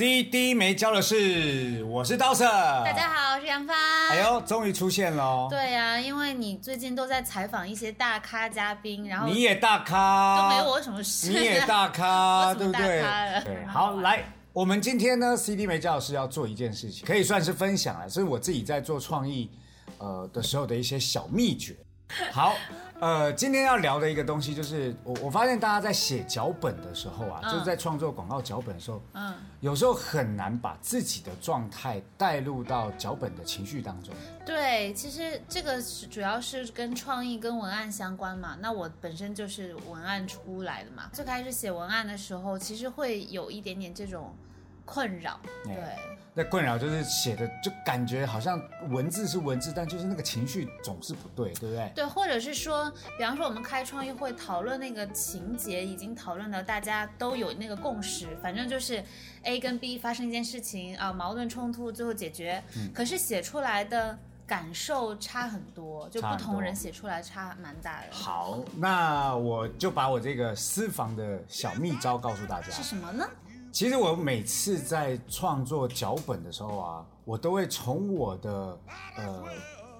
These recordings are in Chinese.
CD 没教的事，我是刀神。大家好，我是杨帆。哎呦，终于出现了！对呀、因为你最近都在采访一些大咖嘉宾，然后你也大咖，都没我什么事。你也大咖，对不对？对，好，来，我们今天呢，CD 没教是要做一件事情，可以算是分享了，是我自己在做创意呃的时候的一些小秘诀。好，呃，今天要聊的一个东西就是，我我发现大家在写脚本的时候啊，嗯就是在创作广告脚本的时候，嗯，有时候很难把自己的状态带入到脚本的情绪当中。对，其实这个是主要是跟创意跟文案相关嘛。那我本身就是文案出来的嘛，最开始写文案的时候，其实会有一点点这种困扰。哎对，那困扰就是写的就感觉好像文字是文字，但就是那个情绪总是不对，对不对？对，或者是说，比方说我们开创意会讨论那个情节，已经讨论到大家都有那个共识，反正就是 A 跟 B 发生一件事情啊，矛盾冲突最后解决，嗯可是写出来的感受差很多，就不同人写出来差蛮大的。好，那我就把我这个私房的小秘招告诉大家。是什么呢？其实我每次在创作脚本的时候啊，我都会从我的呃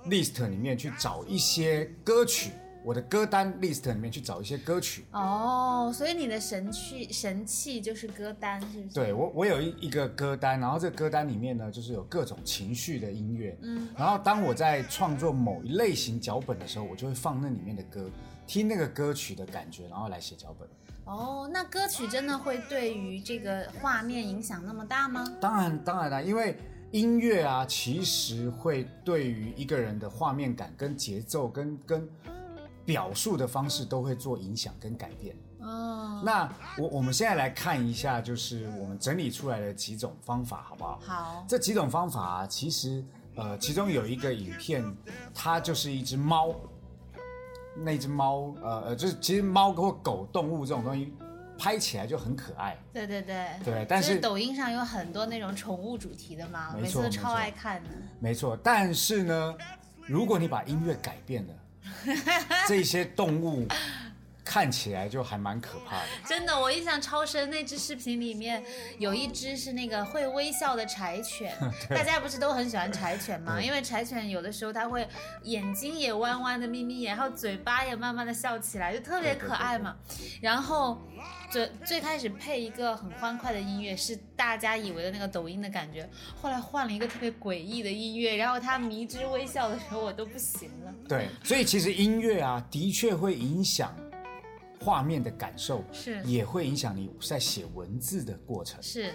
list 里面去找一些歌曲，我的歌单 list 里面去找一些歌曲。哦，所以你的神器神器就是歌单，是不是？对我，我有一一个歌单，然后这个歌单里面呢，就是有各种情绪的音乐。嗯，然后当我在创作某一类型脚本的时候，我就会放那里面的歌，听那个歌曲的感觉，然后来写脚本。哦，那歌曲真的会对于这个画面影响那么大吗？当然，当然啦，因为音乐啊，其实会对于一个人的画面感、跟节奏、跟跟表述的方式都会做影响跟改变。哦，那我我们现在来看一下，就是我们整理出来的几种方法，好不好？好，这几种方法啊，其实呃，其中有一个影片，它就是一只猫，那只猫呃呃，就是其实猫或狗动物这种东西，拍起来就很可爱。对对对对但是抖音上有很多那种宠物主题的嘛，没错每次都超爱看的。没错，但是呢，如果你把音乐改变了，这些动物看起来就还蛮可怕的。真的，我印象超深。那只视频里面有一只是那个会微笑的柴犬，大家不是都很喜欢柴犬吗？因为柴犬有的时候它会眼睛也弯弯的眯眯眼，然后嘴巴也慢慢的笑起来，就特别可爱嘛。然后最最开始配一个很欢快的音乐，是大家以为的那个抖音的感觉，后来换了一个特别诡异的音乐，然后它迷之微笑的时候，我都不行了。对，所以其实音乐啊，的确会影响画面的感受，是也会影响你在写文字的过程。是，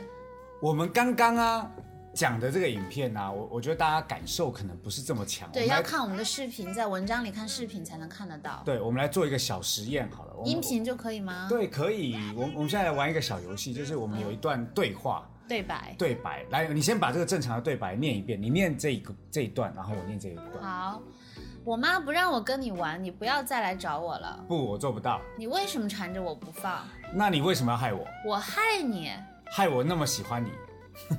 我们刚刚啊讲的这个影片啊，我我觉得大家感受可能不是这么强。对，要看我们的视频，在文章里看视频才能看得到。对，我们来做一个小实验好了。音频就可以吗？对，可以。我我们现在来玩一个小游戏，就是我们有一段对话。对白。对白，来，你先把这个正常的对白念一遍，你念这一个这一段，然后我念这一段。好，我妈不让我跟你玩，你不要再来找我了。不，我做不到。你为什么缠着我不放？那你为什么要害我？我害你！害我那么喜欢你？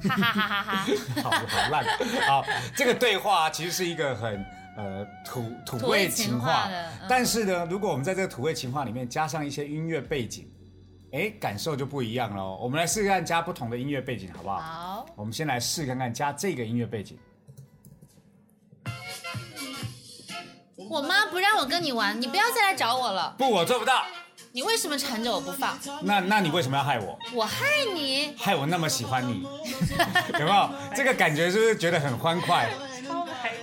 哈哈哈哈哈！好好烂。好，这个对话其实是一个很呃土土味情情话但是呢，如果我们在这个土味情话里面加上一些音乐背景，哎，感受就不一样喽。我们来试试看加不同的音乐背景，好不好？好，我们先来试看看加这个音乐背景。我妈不让我跟你玩，你不要再来找我了。不，我做不到。你为什么缠着我不放？那那你为什么要害我？我害你！害我那么喜欢你，有没有？这个感觉是不是觉得很欢快？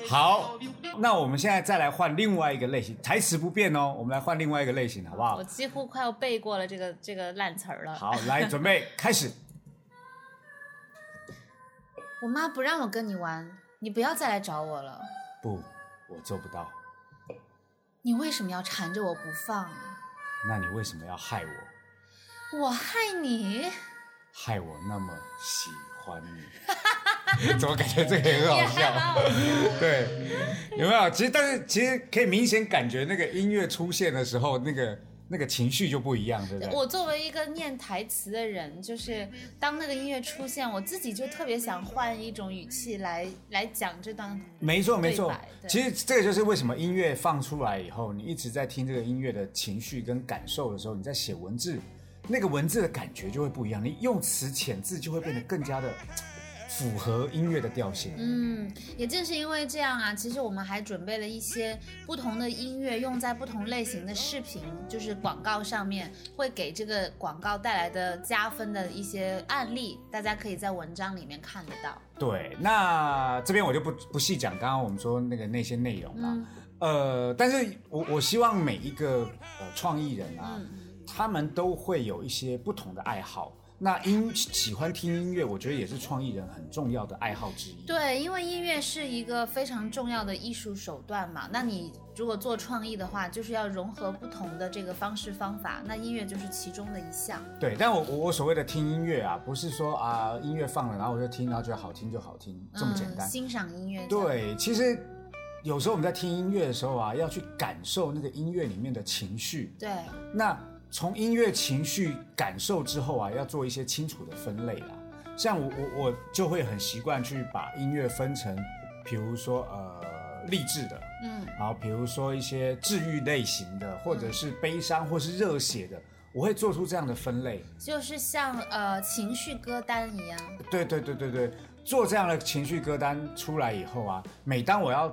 好，那我们现在再来换另外一个类型，台词不变哦，我们来换另外一个类型，好不好我？几乎快要背过了这个这个烂词儿了。好，来准备开始。我妈不让我跟你玩，你不要再来找我了。不，我做不到。你为什么要缠着我不放？那你为什么要害我？我害你！害我那么喜欢你？怎么感觉这个也很好笑？对，有没有？其实，但是其实可以明显感觉那个音乐出现的时候，那个那个情绪就不一样，对不对？我作为一个念台词的人，就是当那个音乐出现，我自己就特别想换一种语气来来讲这段。没错，没错其实这个就是为什么音乐放出来以后，你一直在听这个音乐的情绪跟感受的时候，你在写文字，那个文字的感觉就会不一样，你用词遣字就会变得更加的符合音乐的调性。嗯，也正是因为这样啊，其实我们还准备了一些不同的音乐，用在不同类型的视频，就是广告上面，会给这个广告带来的加分的一些案例，大家可以在文章里面看得到。对，那这边我就不不细讲刚刚我们说那个那些内容啦。嗯呃，但是我我希望每一个呃创意人啊，嗯他们都会有一些不同的爱好。那音喜欢听音乐，我觉得也是创意人很重要的爱好之一。对，因为音乐是一个非常重要的艺术手段嘛。那你如果做创意的话，就是要融合不同的这个方式方法，那音乐就是其中的一项。对，但我我我所谓的听音乐啊，不是说啊音乐放了，然后我就听，然后觉得好听就好听，这么简单嗯。。欣赏音乐。，对，其实有时候我们在听音乐的时候啊，要去感受那个音乐里面的情绪。对，那从音乐情绪感受之后啊，要做一些清楚的分类啦。像我我我就会很习惯去把音乐分成，比如说呃励志的，嗯，然后比如说一些治愈类型的，或者是悲伤或是热血的，我会做出这样的分类。就是像呃情绪歌单一样。对对对对对，做这样的情绪歌单出来以后啊，每当我要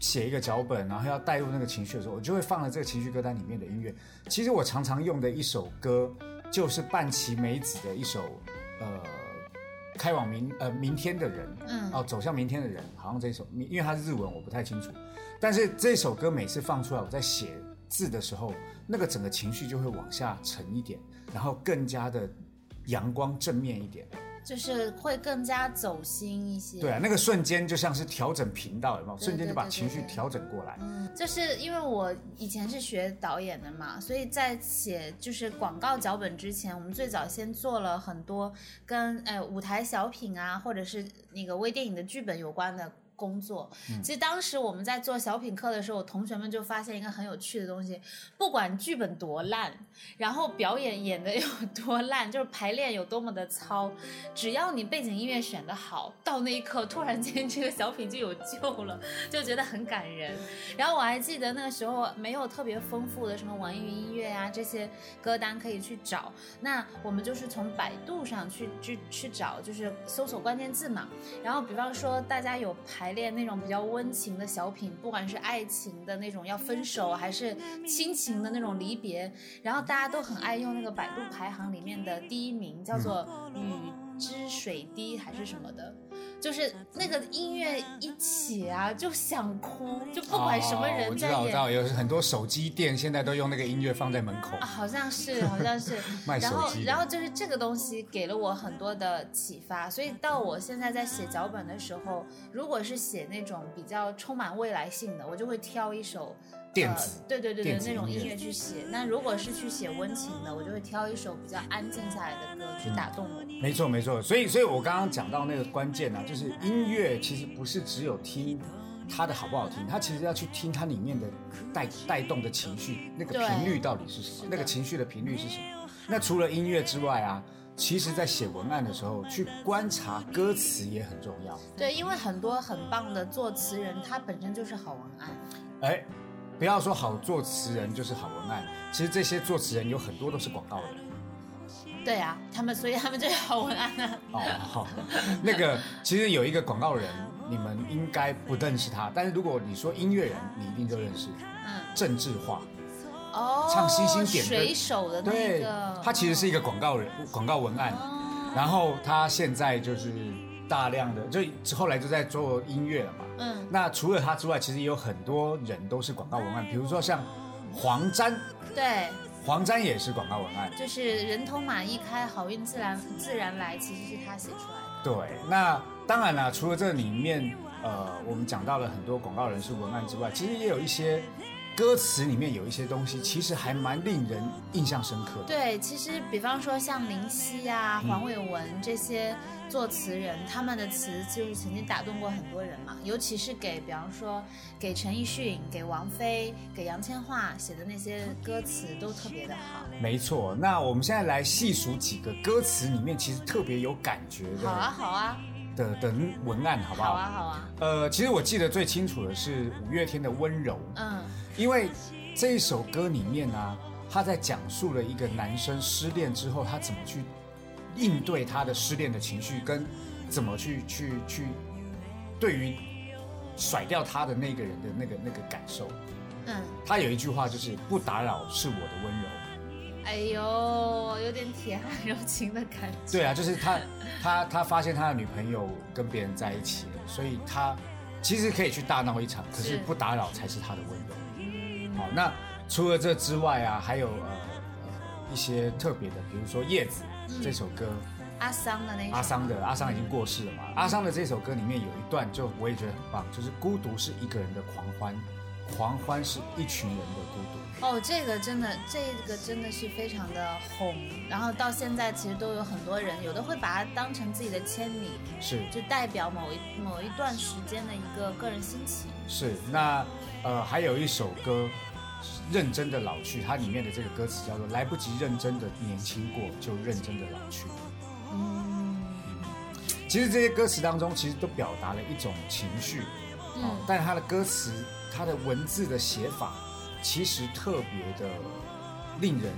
写一个脚本，然后要带入那个情绪的时候，我就会放了这个情绪歌单里面的音乐。其实我常常用的一首歌，就是半崎美子的一首呃。开往明呃明天的人，嗯哦，走向明天的人，好像这首，因为它是日文，我不太清楚。但是这首歌每次放出来，我在写字的时候，那个整个情绪就会往下沉一点，然后更加的阳光正面一点。就是会更加走心一些。对啊，那个瞬间就像是调整频道，有没有？瞬间就把情绪调整过来。嗯，就是因为我以前是学导演的嘛，所以在写就是广告脚本之前，我们最早先做了很多跟呃舞台小品啊，或者是那个微电影的剧本有关的。工作，其实当时我们在做小品课的时候，同学们就发现一个很有趣的东西，不管剧本多烂，然后表演演的有多烂，就是排练有多么的糙，只要你背景音乐选得好，到那一刻突然间这个小品就有救了，就觉得很感人。然后我还记得那个时候没有特别丰富的什么网易云音乐啊这些歌单可以去找，那我们就是从百度上去去去找，就是搜索关键字嘛。然后比方说大家有排练那种比较温情的小品，不管是爱情的那种要分手，还是亲情的那种离别，然后大家都很爱用那个百度排行里面的第一名，叫做《雨之水滴》还是什么的。就是那个音乐一起啊，就想哭，就不管什么哦我人在知道，我知，道，有很多手机店现在都用那个音乐放在门口啊，好像是，好像是。卖然后手机，的。然后就是这个东西给了我很多的启发，所以到我现在在写脚本的时候，如果是写那种比较充满未来性的，我就会挑一首。电子呃，对对对对那种音乐去写。那如果是去写温情的，我就会挑一首比较安静下来的歌去打动我。没错没错，所以所以我刚刚讲到那个关键啊，就是音乐其实不是只有听它的好不好听，它其实要去听它里面的带带动的情绪，那个频率到底是什么，那个情绪的频率是什么。那除了音乐之外啊，其实在写文案的时候，去观察歌词也很重要。对，因为很多很棒的作词人，他本身就是好文案。哎，不要说好作词人就是好文案，其实这些作词人有很多都是广告人。对啊，他们所以他们就是好文案啊。哦，好，那个其实有一个广告人，你们应该不认识他，但是如果你说音乐人，你一定就认识。嗯，郑智化，哦，唱星星点灯水手的那对，，他其实是一个广告人，广告文案，哦，然后他现在就是大量的，就后来就在做音乐了嘛。嗯，那除了他之外，其实也有很多人都是广告文案，比如说像黄沾，对，黄沾也是广告文案。就是人头马一开，好运自然自然来，其实是他写出来的。对，那当然啦，除了这里面，呃，我们讲到了很多广告人是文案之外，其实也有一些歌词里面有一些东西，其实还蛮令人印象深刻的。对，其实比方说像林夕啊、嗯黄伟文这些作词人，他们的词就是曾经打动过很多人嘛，尤其是给比方说给陈奕迅、给王菲、给杨千嬅写的那些歌词都特别的好。没错，那我们现在来细数几个歌词里面其实特别有感觉的好啊，好啊，的的文案，好不好？好啊，好啊，呃，其实我记得最清楚的是五月天的《温柔》，嗯，因为这一首歌里面呢、他在讲述了一个男生失恋之后，他怎么去应对他的失恋的情绪，跟怎么去去去对于甩掉他的那个人的那个那个感受。嗯，他有一句话就是“不打扰是我的温柔哎呦，有点铁汉柔情的感”。觉。对啊，就是他他他发现他的女朋友跟别人在一起了，所以他其实可以去大闹一场，可是是不打扰才是他的温柔。好，那除了这之外啊，还有呃呃一些特别的，比如说《叶子》这首歌，阿桑的那首。阿桑的阿桑已经过世了嘛，阿桑的这首歌里面有一段就我也觉得很棒，就是孤独是一个人的狂欢，狂欢是一群人的孤独。哦，这个真的，这个真的是非常的红，然后到现在其实都有很多人，有的会把它当成自己的签名，是就代表某一某一段时间的一个个人心情。是，那呃还有一首歌《认真的老去》，它里面的这个歌词叫做“来不及认真的年轻过，就认真的老去”。嗯其实这些歌词当中，其实都表达了一种情绪，哦嗯，但它的歌词、它的文字的写法，其实特别的令人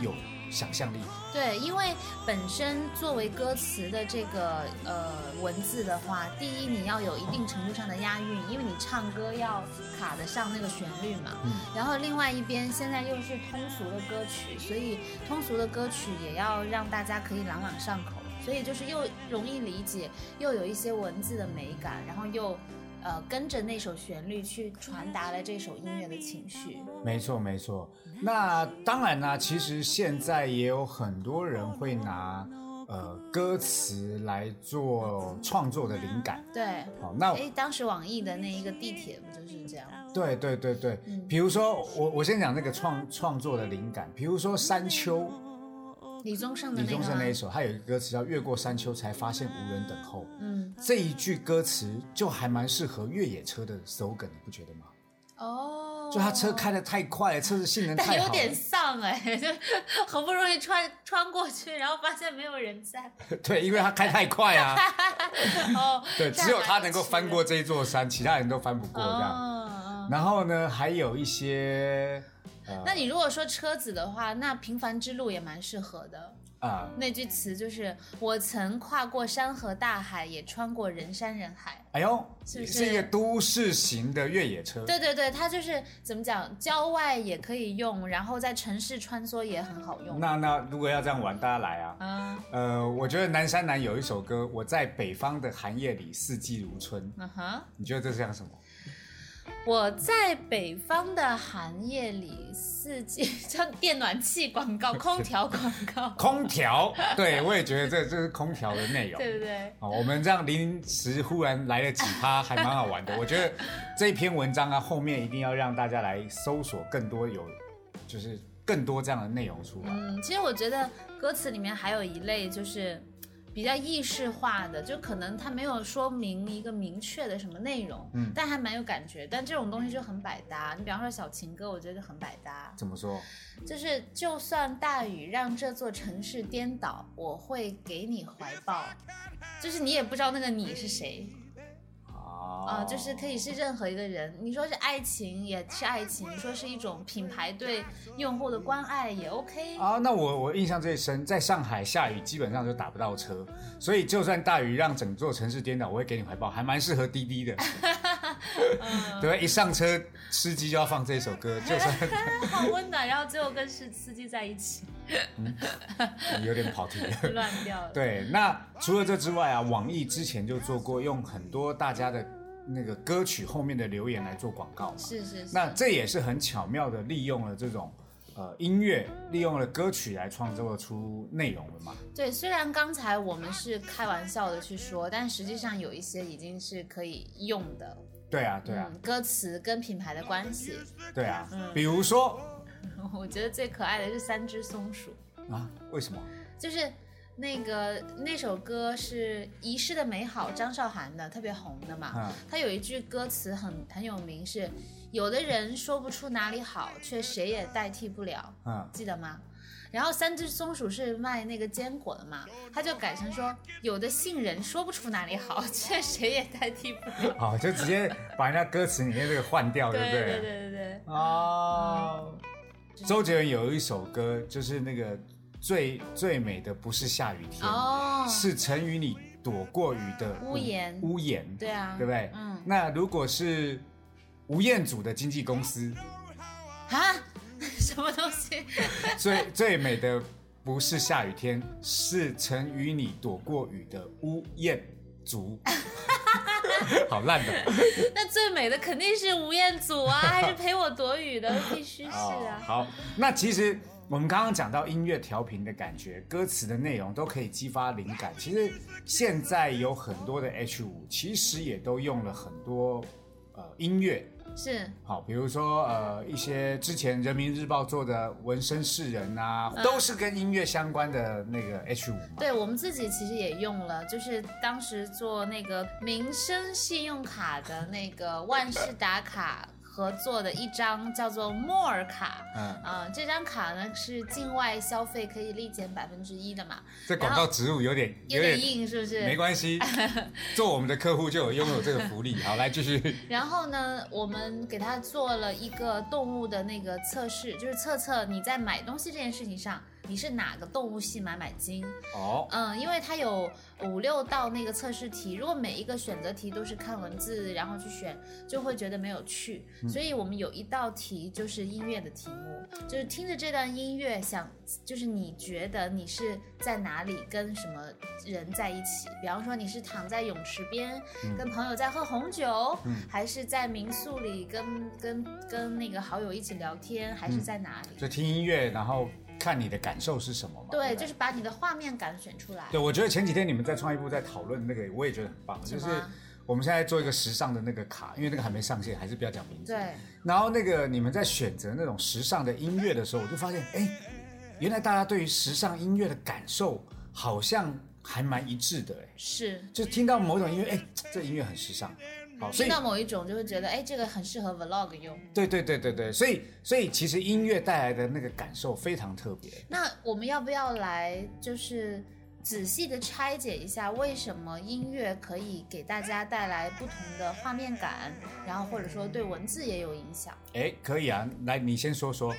有想象力。对，因为本身作为歌词的这个呃文字的话，第一你要有一定程度上的押韵，因为你唱歌要卡得上那个旋律嘛。嗯然后另外一边现在又是通俗的歌曲，所以通俗的歌曲也要让大家可以朗朗上口，所以就是又容易理解，又有一些文字的美感，然后又呃跟着那首旋律去传达了这首音乐的情绪。没错，没错。那当然呢，其实现在也有很多人会拿呃歌词来做创作的灵感。对，好，那哎，当时网易的那一个地铁不就是这样？对对对对，嗯比如说我我先讲那个创创作的灵感，比如说山丘，李宗盛的李宗盛那一首，他有一个歌词叫“越过山丘，才发现无人等候”。嗯，这一句歌词就还蛮适合越野车的 slogan，你不觉得吗？哦，就他车开的太快了，车子性能太好有点了，丧哎，就 好不容易穿穿过去，然后发现没有人在。对，因为他开太快啊，哦，对，只有他能够翻过这一座山，其他人都翻不过这样。然后呢，还有一些呃那你如果说车子的话，那平凡之路也蛮适合的。啊、那句词就是“我曾跨过山河大海，也穿过人山人海哎呦，是不是一个都市型的越野车”。。对对对，它就是怎么讲，郊外也可以用，然后在城市穿梭也很好用。那那如果要这样玩，大家来啊！嗯呃，我觉得南山南有一首歌，我在北方的寒夜里，四季如春。嗯哼。你觉得这是像什么？我在北方的寒夜里，四季 像电暖气广告、空调广告，空调，对我也觉得这这是空调的内容。对不对？哦，我们这样临时忽然来了几趴，还蛮好玩的。我觉得这篇文章啊，后面一定要让大家来搜索更多有，就是更多这样的内容出来。嗯，其实我觉得歌词里面还有一类就是比较意识化的，就可能它没有说明一个明确的什么内容，嗯但还蛮有感觉。但这种东西就很百搭。你比方说小情歌，我觉得就很百搭。怎么说？就是就算大雨让这座城市颠倒，我会给你怀抱。就是你也不知道那个你是谁，啊啊、就是可以是任何一个人。你说是爱情也是爱情，你说是一种品牌对用户的关爱也 OK。啊，那我我印象最深，在上海下雨基本上就打不到车，所以就算大雨让整座城市颠倒，我会给你怀抱，还蛮适合滴滴的。对，一上车司机就要放这首歌，就算 好温暖，然后最后跟司司机在一起，嗯有点跑题了。乱掉了。对，那除了这之外啊，网易之前就做过用很多大家的那个歌曲后面的留言来做广告嘛。是是是。那这也是很巧妙的利用了这种呃音乐，利用了歌曲来创作出内容了嘛。对，虽然刚才我们是开玩笑的去说，但实际上有一些已经是可以用的对啊，对啊，嗯，歌词跟品牌的关系。对啊。嗯比如说 我觉得最可爱的是三只松鼠，啊，为什么？就是那个那首歌是《遗失的美好》，张韶涵的，特别红的嘛。嗯它有一句歌词很很有名，是有的人说不出哪里好，却谁也代替不了，嗯，记得吗？然后三只松鼠是卖那个坚果的嘛，他就改成说有的杏仁说不出哪里好，却谁也代替不了。好，就直接把人家歌词里面这个换掉，对不对对对对对，哦，周杰伦有一首歌，就是那个最最美的不是下雨天，哦，是曾与你躲过雨的屋檐屋檐，对啊，对不对？嗯那如果是吴彦祖的经纪公司，啊，什么东西？最最美的不是下雨天，是曾与你躲过雨的屋彦祖。好烂的，那最美的肯定是吴彦祖啊，还是陪我躲雨的，必须是啊。哦好，那其实我们刚刚讲到音乐调频的感觉，歌词的内容都可以激发灵感。其实现在有很多的 H 五，其实也都用了很多呃音乐。是，好，比如说呃一些之前人民日报做的纹身世人啊，嗯都是跟音乐相关的那个 H 五嘛。对我们自己其实也用了，就是当时做那个民生信用卡的那个万事达卡合作的一张叫做莫尔卡。嗯，啊、这张卡呢是境外消费可以立减百分之一的嘛，这广告植入有点有点硬是不是？没关系，做我们的客户就有拥有这个福利。好，来继续。然后呢，我们给他做了一个动物的那个测试，就是测测你在买东西这件事情上，你是哪个动物系买买金。哦，嗯，因为它有五六道那个测试题，如果每一个选择题都是看文字然后去选，就会觉得没有趣。所以我们有一道题就是音乐的题目，就是听着这段音乐想，就是你觉得你是在哪里跟什么人在一起？比方说你是躺在泳池边、跟朋友在喝红酒，还是在民宿里跟跟跟那个好友一起聊天，还是在哪里？就听音乐，然后看你的感受是什么嘛。对，不就是把你的画面感选出来。对，我觉得前几天你们在创意部在讨论那个，我也觉得很棒，就是我们现在做一个时尚的那个卡，因为那个还没上线，还是不要讲名字。对。然后那个你们在选择那种时尚的音乐的时候，我就发现，哎，原来大家对于时尚音乐的感受好像还蛮一致的，哎，是，就听到某种音乐，哎，这音乐很时尚，好，所以听到某一种就会觉得，哎，这个很适合 vlog 用。对对对对对，所以所以其实音乐带来的那个感受非常特别。那我们要不要来就是仔细的拆解一下，为什么音乐可以给大家带来不同的画面感，然后或者说对文字也有影响？哎，可以啊，来你先说说。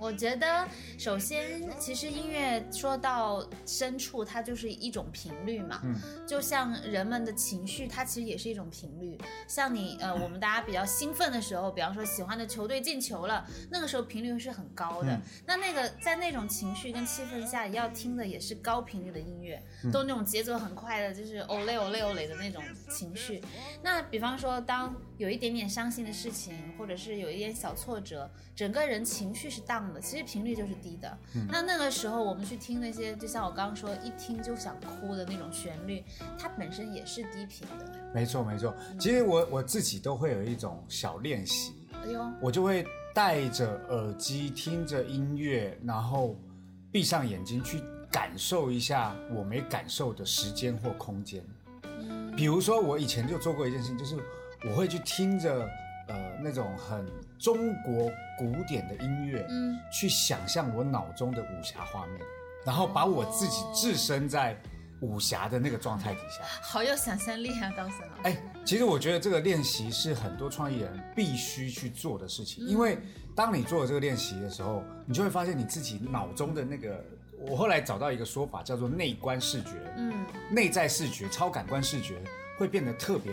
我觉得，首先，其实音乐说到深处，它就是一种频率嘛。嗯，就像人们的情绪，它其实也是一种频率。像你，呃，我们大家比较兴奋的时候，比方说喜欢的球队进球了，那个时候频率是很高的。嗯那那个在那种情绪跟气氛下，要听的也是高频率的音乐，嗯都那种节奏很快的，就是 ole ole ole 的那种情绪。那比方说，当有一点点伤心的事情，或者是有一点小挫折，整个人情绪是其实频率就是低的。那那个时候我们去听那些，就像我刚刚说，一听就想哭的那种旋律，它本身也是低频的。没错没错，其实我我自己都会有一种小练习，哎呦，我就会戴着耳机听着音乐，然后闭上眼睛去感受一下我没感受的时间或空间。嗯比如说，我以前就做过一件事情，就是我会去听着呃那种很中国古典的音乐，嗯，去想象我脑中的武侠画面，然后把我自己置身在武侠的那个状态底下。好有想象力啊，高森老师。哎，其实我觉得这个练习是很多创意人必须去做的事情，因为当你做了这个练习的时候，你就会发现你自己脑中的那个。我后来找到一个说法，叫做内观视觉，嗯，内在视觉、超感官视觉会变得特别，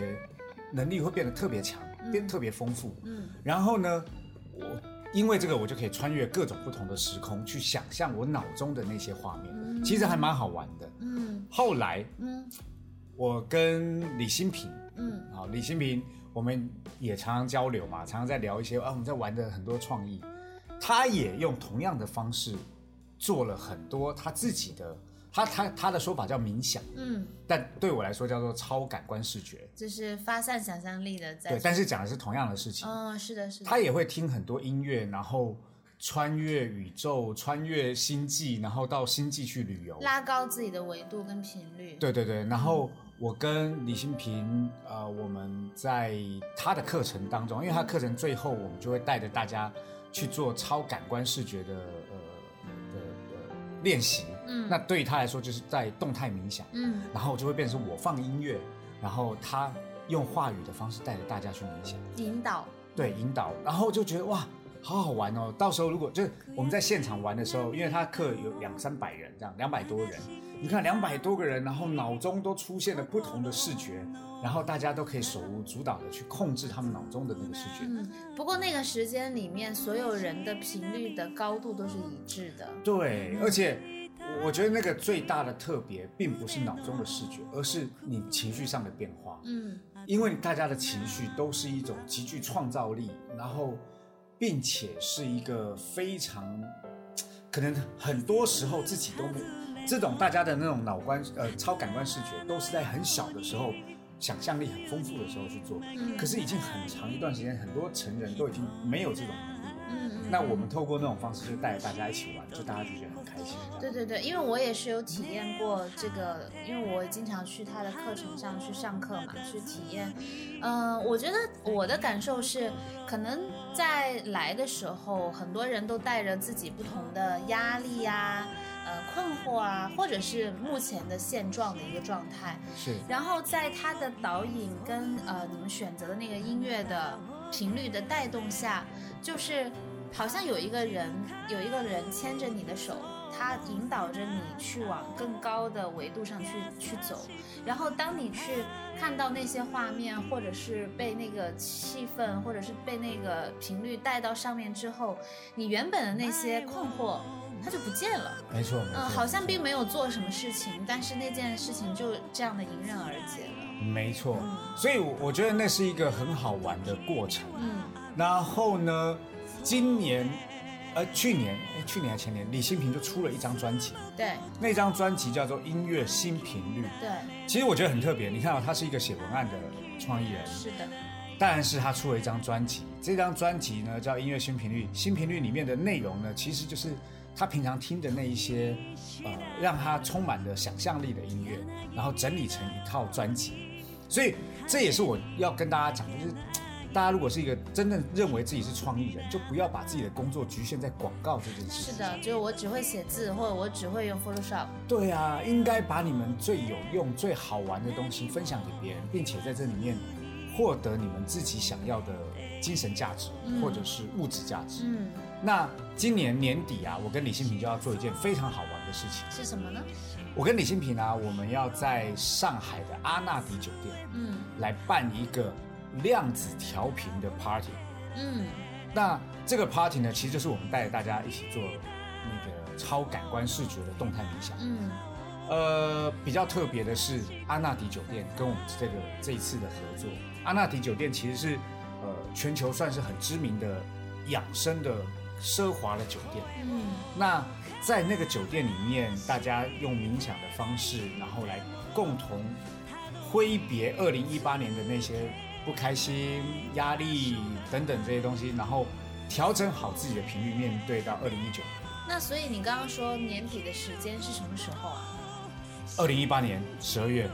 能力会变得特别强，变特别丰富。嗯，然后呢，我因为这个，我就可以穿越各种不同的时空，去想象我脑中的那些画面，其实还蛮好玩的。嗯后来嗯我跟李新平，嗯好，李新平，我们也常常交流嘛，常常在聊一些啊，我们在玩的很多创意。他也用同样的方式做了很多他自己的他他他的说法叫冥想，嗯，但对我来说叫做超感官视觉。就是发散想象力的在。对，但是讲的是同样的事情。嗯，是的，是的。他也会听很多音乐，然后穿越宇宙，穿越星际，然后到星际去旅游，拉高自己的维度跟频率。对对对，然后我跟李新平，呃，我们在他的课程当中，因为他课程最后我们就会带着大家去做超感官视觉的呃的的练习。嗯那对于他来说就是在动态冥想，嗯然后就会变成我放音乐，然后他用话语的方式带着大家去冥想。引导。对引导，然后就觉得哇，好好玩哦。到时候如果就是我们在现场玩的时候，因为他课有两三百人这样，两百多人，你看两百多个人，然后脑中都出现了不同的视觉，然后大家都可以手舞足蹈的去控制他们脑中的那个视觉。嗯，不过那个时间里面，所有人的频率的高度都是一致的。对，而且我我觉得那个最大的特别，并不是脑中的视觉，而是你情绪上的变化。嗯因为大家的情绪都是一种极具创造力，然后，并且是一个非常，可能很多时候自己都没这种大家的那种脑观呃超感官视觉，都是在很小的时候，想象力很丰富的时候去做。嗯可是已经很长一段时间，很多成人都已经没有这种能力。嗯嗯。那我们透过那种方式，就带着大家一起玩，就大家就觉得很开心。对对对，因为我也是有体验过这个，因为我经常去他的课程上去上课嘛，去体验。嗯、我觉得我的感受是，可能在来的时候，很多人都带着自己不同的压力呀、呃困惑啊，或者是目前的现状的一个状态。是，然后在他的导引跟呃你们选择的那个音乐的频率的带动下，就是好像有一个人有一个人牵着你的手，他引导着你去往更高的维度上去去走。然后当你去看到那些画面，或者是被那个气氛，或者是被那个频率带到上面之后，你原本的那些困惑。它就不见了，没错。嗯，好像并没有做什么事情，但是那件事情就这样的迎刃而解了。没错，嗯所以我我觉得那是一个很好玩的过程。嗯然后呢，今年，呃，去年，哎，去年还前年，李新平就出了一张专辑，对。那张专辑叫做《音乐新频率》。对，其实我觉得很特别，你看到、他是一个写文案的创意人，是的，但是他出了一张专辑，这张专辑呢叫《音乐新频率》，新频率里面的内容呢，其实就是他平常听的那一些，呃，让他充满了想象力的音乐，然后整理成一套专辑。所以这也是我要跟大家讲，就是大家如果是一个真正认为自己是创意人，就不要把自己的工作局限在广告这件事情。是的，就是我只会写字，或者我只会用 Photoshop。对啊，应该把你们最有用、最好玩的东西分享给别人，并且在这里面获得你们自己想要的精神价值，嗯或者是物质价值。嗯，那今年年底啊，我跟李新平就要做一件非常好玩的事情。是什么呢？我跟李新平啊，我们要在上海的阿纳迪酒店嗯来办一个量子调频的 party。嗯那这个 party 呢，其实就是我们带着大家一起做那个超感官视觉的动态冥想。嗯呃，比较特别的是，阿纳迪酒店跟我们这个这一次的合作。阿纳迪酒店其实是呃全球算是很知名的养生的奢华的酒店。嗯那在那个酒店里面，大家用冥想的方式，然后来共同挥别二零一八年的那些不开心、压力等等这些东西，然后调整好自己的频率，面对到二零一九。那所以你刚刚说年底的时间是什么时候啊？二零一八年十二月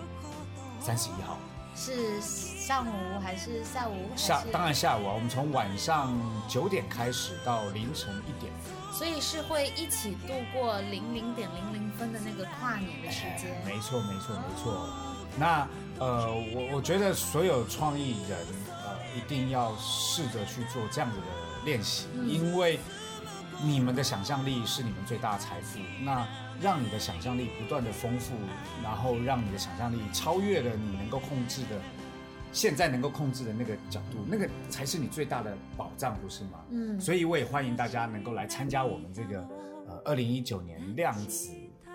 三十一号。是上午还是下午？下当然下午啊，我们从晚上九点开始到凌晨一点，所以是会一起度过零零点零零分的那个跨年的时间。哎没错没错没错。那呃，我我觉得所有创意人呃一定要试着去做这样子的练习，因为你们的想象力是你们最大的财富。那让你的想象力不断的丰富，然后让你的想象力超越了你能够控制的。现在能够控制的那个角度，那个才是你最大的保障，不是吗？嗯所以我也欢迎大家能够来参加我们这个呃二零一九年量子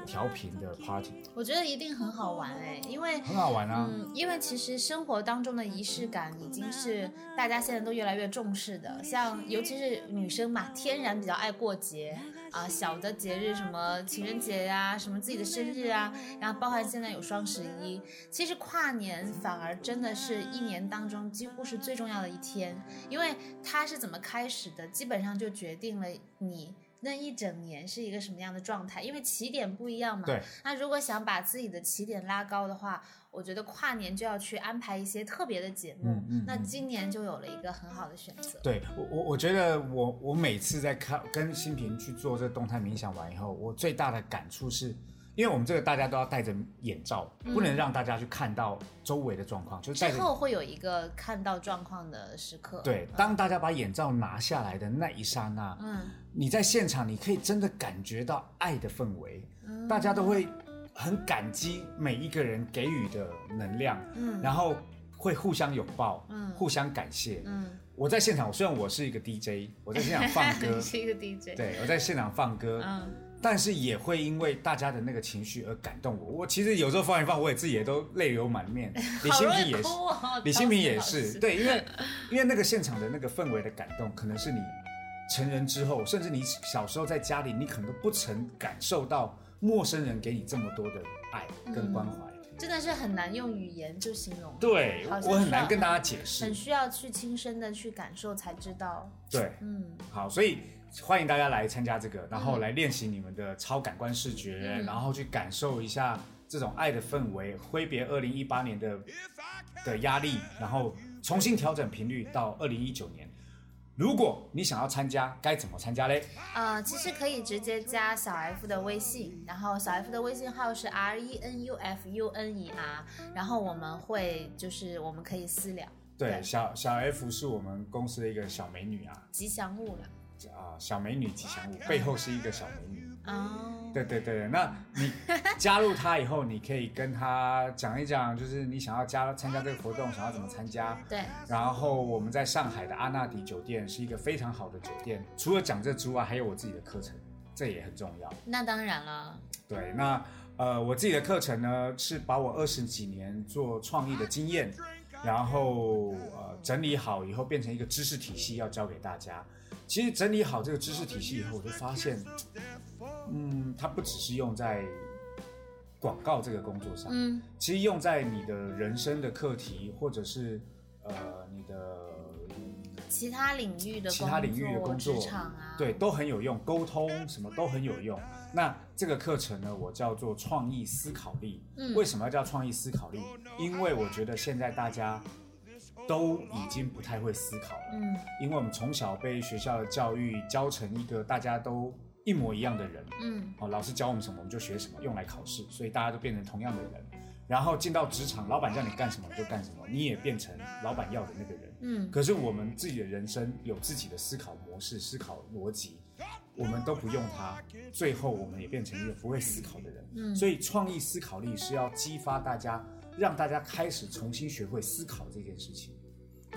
调频的 party，我觉得一定很好玩哎，因为很好玩啊。嗯，因为其实生活当中的仪式感已经是大家现在都越来越重视的，像尤其是女生嘛，天然比较爱过节，啊、小的节日，什么情人节呀、什么自己的生日啊，然后包含现在有双十一，其实跨年反而真的是一年当中几乎是最重要的一天，因为它是怎么开始的，基本上就决定了你。那一整年是一个什么样的状态？因为起点不一样嘛。对。那如果想把自己的起点拉高的话，我觉得跨年就要去安排一些特别的节目。嗯嗯那今年就有了一个很好的选择。对我我我觉得我我每次在看跟新平去做这个动态冥想完以后，我最大的感触是，因为我们这个大家都要戴着眼罩，不能让大家去看到周围的状况，就是戴着。之后会有一个看到状况的时刻。对，当大家把眼罩拿下来的那一刹那，嗯，你在现场，你可以真的感觉到爱的氛围，大家都会很感激每一个人给予的能量，嗯然后会互相拥抱，嗯互相感谢。嗯，我在现场，虽然我是一个 DJ，我在现场放歌 你，是一个 DJ。，对我在现场放歌，嗯，但是也会因为大家的那个情绪而感动我。我其实有时候放一放，我也自己也都泪流满面。李新平也是。李新平也是，。对，因为因为那个现场的那个氛围的感动，可能是你成人之后，甚至你小时候在家里，你可能都不曾感受到陌生人给你这么多的爱跟关怀。真的是很难用语言就形容。对我很难跟大家解释很。需要去亲身的去感受才知道。对，嗯，好，所以欢迎大家来参加这个，然后来练习你们的超感官视觉，嗯然后去感受一下这种爱的氛围，挥别二零一八年的的压力，然后重新调整频率到二零一九年。如果你想要参加，该怎么参加嘞？呃，其实可以直接加小 F 的微信，然后小 F 的微信号是 R E N U F U N E R，然后我们会就是我们可以私聊，对，对小小 F 是我们公司的一个小美女啊，吉祥物了。啊，小美女吉祥物，背后是一个小美女。哦，对对对，那你加入他以后，你可以跟他讲一讲，就是你想要加参加这个活动，想要怎么参加。对，然后我们在上海的阿纳迪酒店是一个非常好的酒店，除了讲这之外，还有我自己的课程，这也很重要。那当然了。对，那呃，我自己的课程呢，是把我二十几年做创意的经验，然后呃整理好以后，变成一个知识体系，要教给大家。其实整理好这个知识体系以后，我就发现，嗯，它不只是用在广告这个工作上，嗯其实用在你的人生的课题，或者是呃你的其他领域的其他领域的工作啊，对，都很有用，沟通什么都很有用。那这个课程呢，我叫做创意思考力。嗯为什么要叫创意思考力？因为我觉得现在大家都已经不太会思考了，嗯因为我们从小被学校的教育教成一个大家都一模一样的人。嗯哦，老师教我们什么我们就学什么，用来考试，所以大家都变成同样的人。然后进到职场，老板叫你干什么你就干什么，你也变成老板要的那个人。嗯可是我们自己的人生有自己的思考模式、思考逻辑，我们都不用它，最后我们也变成一个不会思考的人。嗯所以创意思考力是要激发大家，让大家开始重新学会思考这件事情。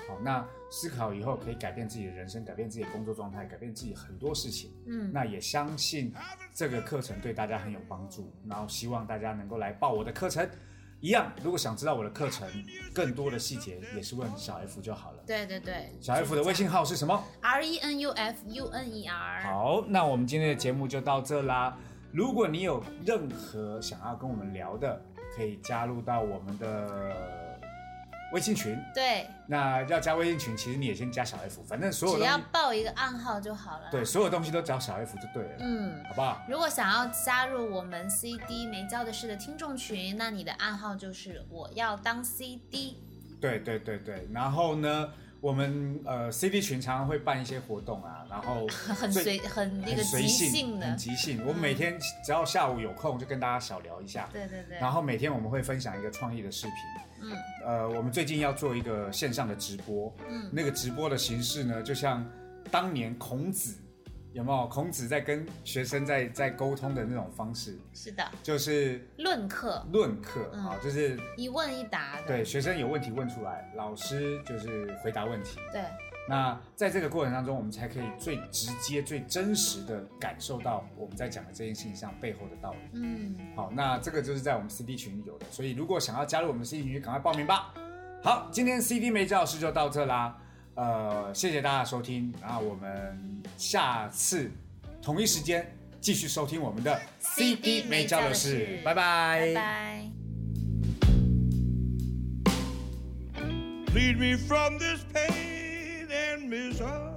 好，那思考以后可以改变自己的人生，改变自己的工作状态，改变自己很多事情。嗯，那也相信这个课程对大家很有帮助，然后希望大家能够来报我的课程。一样，如果想知道我的课程更多的细节，也是问小 F 就好了。对对对，小 F 的微信号是什么？R E N U F U N E R。好，那我们今天的节目就到这啦。如果你有任何想要跟我们聊的，可以加入到我们的微信群。对，那要加微信群，其实你也先加小 F，反正所有只要，报一个暗号就好了。对，，所有东西都找小 F 就对了，嗯。好不好？如果想要加入我们 CD 没教的事的听众群，那你的暗号就是我要当 CD。对对对对，然后呢，我们呃 CD 群常常会办一些活动啊，然后 很随很那个很随即性兴的很，即兴。我们每天只要下午有空，就跟大家小聊一下。对对对，然后每天我们会分享一个创意的视频。嗯呃，我们最近要做一个线上的直播，嗯那个直播的形式呢，就像当年孔子有没有？孔子在跟学生在在沟通的那种方式，是的，就是论课论课嗯啊、就是一问一答的，对学生有问题问出来，老师就是回答问题。对那在这个过程当中，我们才可以最直接、最真实的感受到我们在讲的这件事情上背后的道理。嗯，好，那这个就是在我们 CD 群有的，所以如果想要加入我们 CD 群，赶快报名吧。好，今天 CD 没教室就到这啦，呃，谢谢大家收听，然后我们下次同一时间继续收听我们的 CD 美教的事拜拜拜拜。Lead me from this pain and misery.